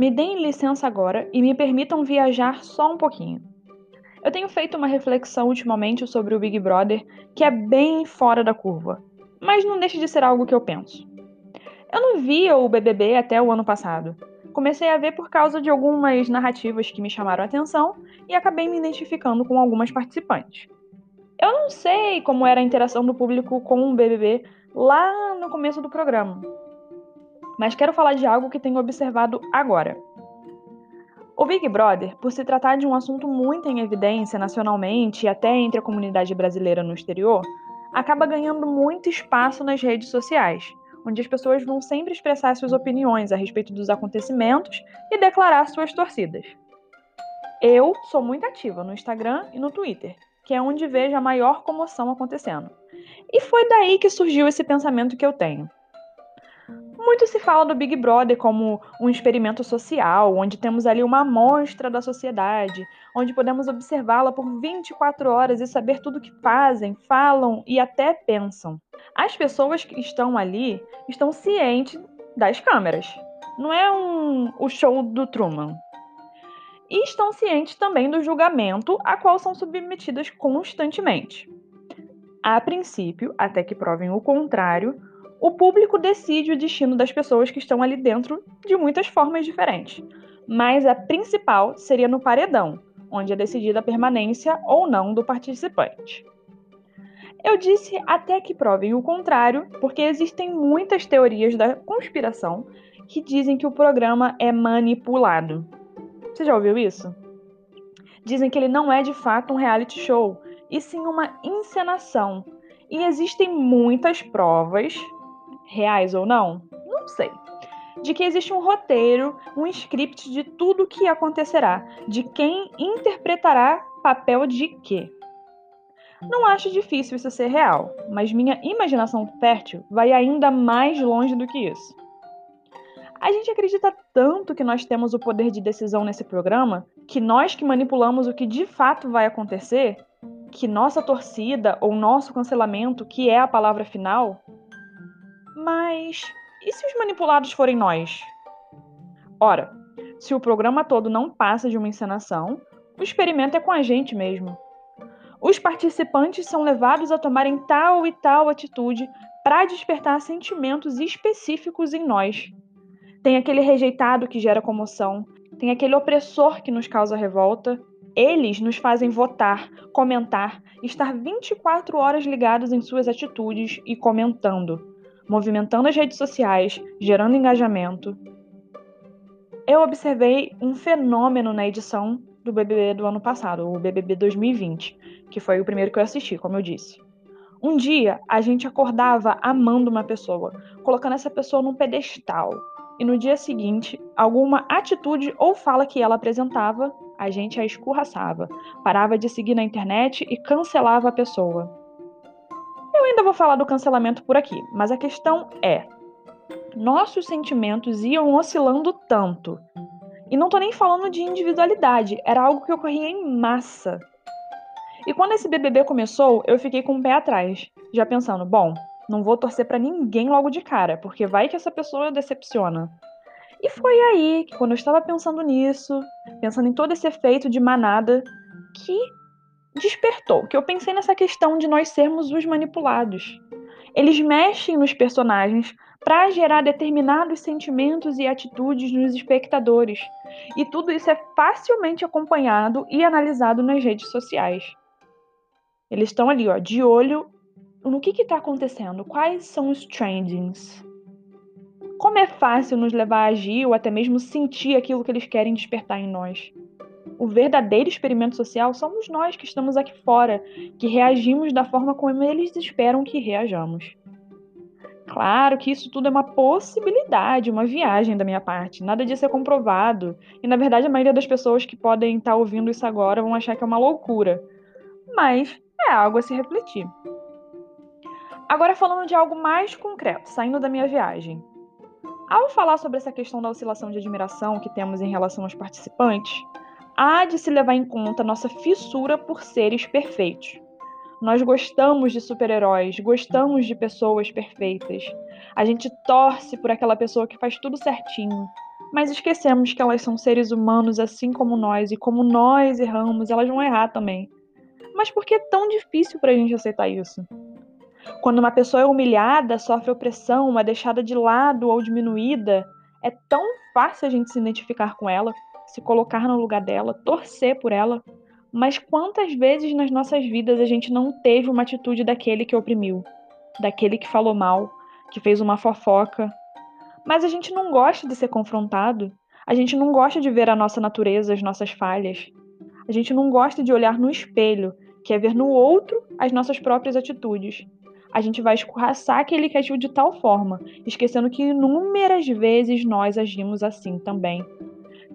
Me deem licença agora e me permitam viajar só um pouquinho. Eu tenho feito uma reflexão ultimamente sobre o Big Brother que é bem fora da curva, mas não deixa de ser algo que eu penso. Eu não via o BBB até o ano passado. Comecei a ver por causa de algumas narrativas que me chamaram a atenção e acabei me identificando com algumas participantes. Eu não sei como era a interação do público com o BBB lá no começo do programa, mas quero falar de algo que tenho observado agora. O Big Brother, por se tratar de um assunto muito em evidência nacionalmente e até entre a comunidade brasileira no exterior, acaba ganhando muito espaço nas redes sociais, onde as pessoas vão sempre expressar suas opiniões a respeito dos acontecimentos e declarar suas torcidas. Eu sou muito ativa no Instagram e no Twitter, que é onde vejo a maior comoção acontecendo. E foi daí que surgiu esse pensamento que eu tenho. Muito se fala do Big Brother como um experimento social, onde temos ali uma amostra da sociedade, onde podemos observá-la por 24 horas e saber tudo o que fazem, falam e até pensam. As pessoas que estão ali estão cientes das câmeras. Não é um, o show do Truman. E estão cientes também do julgamento a qual são submetidas constantemente. A princípio, até que provem o contrário, o público decide o destino das pessoas que estão ali dentro de muitas formas diferentes, mas a principal seria no paredão, onde é decidida a permanência ou não do participante. Eu disse até que provem o contrário, porque existem muitas teorias da conspiração que dizem que o programa é manipulado. Você já ouviu isso? Dizem que ele não é de fato um reality show, e sim uma encenação. E existem muitas provas reais ou não? Não sei. De que existe um roteiro, um script de tudo o que acontecerá, de quem interpretará papel de quê. Não acho difícil isso ser real, mas minha imaginação fértil vai ainda mais longe do que isso. A gente acredita tanto que nós temos o poder de decisão nesse programa, que nós que manipulamos o que de fato vai acontecer, que nossa torcida ou nosso cancelamento, que é a palavra final, mas e se os manipulados forem nós? Ora, se o programa todo não passa de uma encenação, o experimento é com a gente mesmo. Os participantes são levados a tomarem tal e tal atitude para despertar sentimentos específicos em nós. Tem aquele rejeitado que gera comoção, tem aquele opressor que nos causa revolta. Eles nos fazem votar, comentar, estar 24 horas ligados em suas atitudes e comentando movimentando as redes sociais, gerando engajamento. Eu observei um fenômeno na edição do BBB do ano passado, o BBB 2020, que foi o primeiro que eu assisti, como eu disse. Um dia a gente acordava amando uma pessoa, colocando essa pessoa num pedestal, e no dia seguinte, alguma atitude ou fala que ela apresentava, a gente a escorraçava, parava de seguir na internet e cancelava a pessoa. Ainda vou falar do cancelamento por aqui, mas a questão é: nossos sentimentos iam oscilando tanto. E não tô nem falando de individualidade, era algo que ocorria em massa. E quando esse BBB começou, eu fiquei com o pé atrás, já pensando, bom, não vou torcer para ninguém logo de cara, porque vai que essa pessoa decepciona. E foi aí que, quando eu estava pensando nisso, pensando em todo esse efeito de manada, que despertou, que eu pensei nessa questão de nós sermos os manipulados. Eles mexem nos personagens para gerar determinados sentimentos e atitudes nos espectadores. E tudo isso é facilmente acompanhado e analisado nas redes sociais. Eles estão ali, ó, de olho no que está acontecendo, quais são os trendings. Como é fácil nos levar a agir ou até mesmo sentir aquilo que eles querem despertar em nós. O verdadeiro experimento social somos nós que estamos aqui fora, que reagimos da forma como eles esperam que reajamos. Claro que isso tudo é uma possibilidade, uma viagem da minha parte. Nada disso é comprovado. E na verdade a maioria das pessoas que podem estar ouvindo isso agora vão achar que é uma loucura. Mas é algo a se refletir. Agora falando de algo mais concreto, saindo da minha viagem. Ao falar sobre essa questão da oscilação de admiração que temos em relação aos participantes, há de se levar em conta nossa fissura por seres perfeitos. Nós gostamos de super-heróis, gostamos de pessoas perfeitas. A gente torce por aquela pessoa que faz tudo certinho. mas esquecemos que elas são seres humanos assim como nós, e como nós erramos, elas vão errar também. Mas por que é tão difícil para a gente aceitar isso? Quando uma pessoa é humilhada, sofre opressão, é deixada de lado ou diminuída, é tão fácil a gente se identificar com ela, se colocar no lugar dela, torcer por ela. Mas quantas vezes nas nossas vidas a gente não teve uma atitude daquele que oprimiu, daquele que falou mal, que fez uma fofoca, mas a gente não gosta de ser confrontado. A gente não gosta de ver a nossa natureza, as nossas falhas. A gente não gosta de olhar no espelho, que é ver no outro as nossas próprias atitudes. A gente vai escorraçar aquele que agiu de tal forma, esquecendo que inúmeras vezes nós agimos assim também.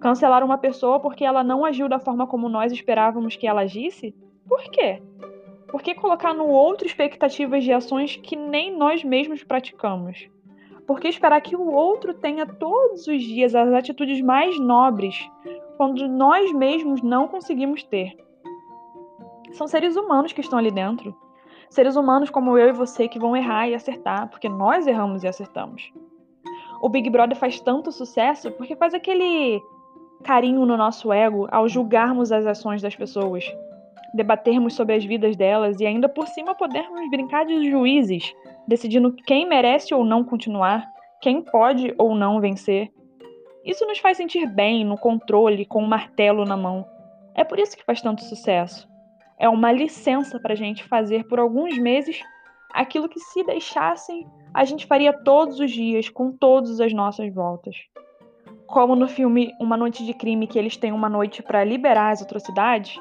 Cancelar uma pessoa porque ela não agiu da forma como nós esperávamos que ela agisse? Por quê? Por que colocar no outro expectativas de ações que nem nós mesmos praticamos? Por que esperar que o outro tenha todos os dias as atitudes mais nobres quando nós mesmos não conseguimos ter? São seres humanos que estão ali dentro. Seres humanos como eu e você que vão errar e acertar, porque nós erramos e acertamos. O Big Brother faz tanto sucesso porque faz aquele carinho no nosso ego ao julgarmos as ações das pessoas, debatermos sobre as vidas delas e ainda por cima podermos brincar de juízes decidindo quem merece ou não continuar, quem pode ou não vencer. Isso nos faz sentir bem no controle, com um martelo na mão. É por isso que faz tanto sucesso. É uma licença para a gente fazer por alguns meses aquilo que, se deixassem, a gente faria todos os dias, com todas as nossas voltas. Como no filme Uma Noite de Crime, que eles têm uma noite para liberar as atrocidades,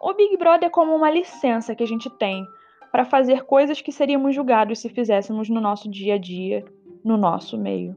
o Big Brother é como uma licença que a gente tem para fazer coisas que seríamos julgados se fizéssemos no nosso dia a dia, no nosso meio.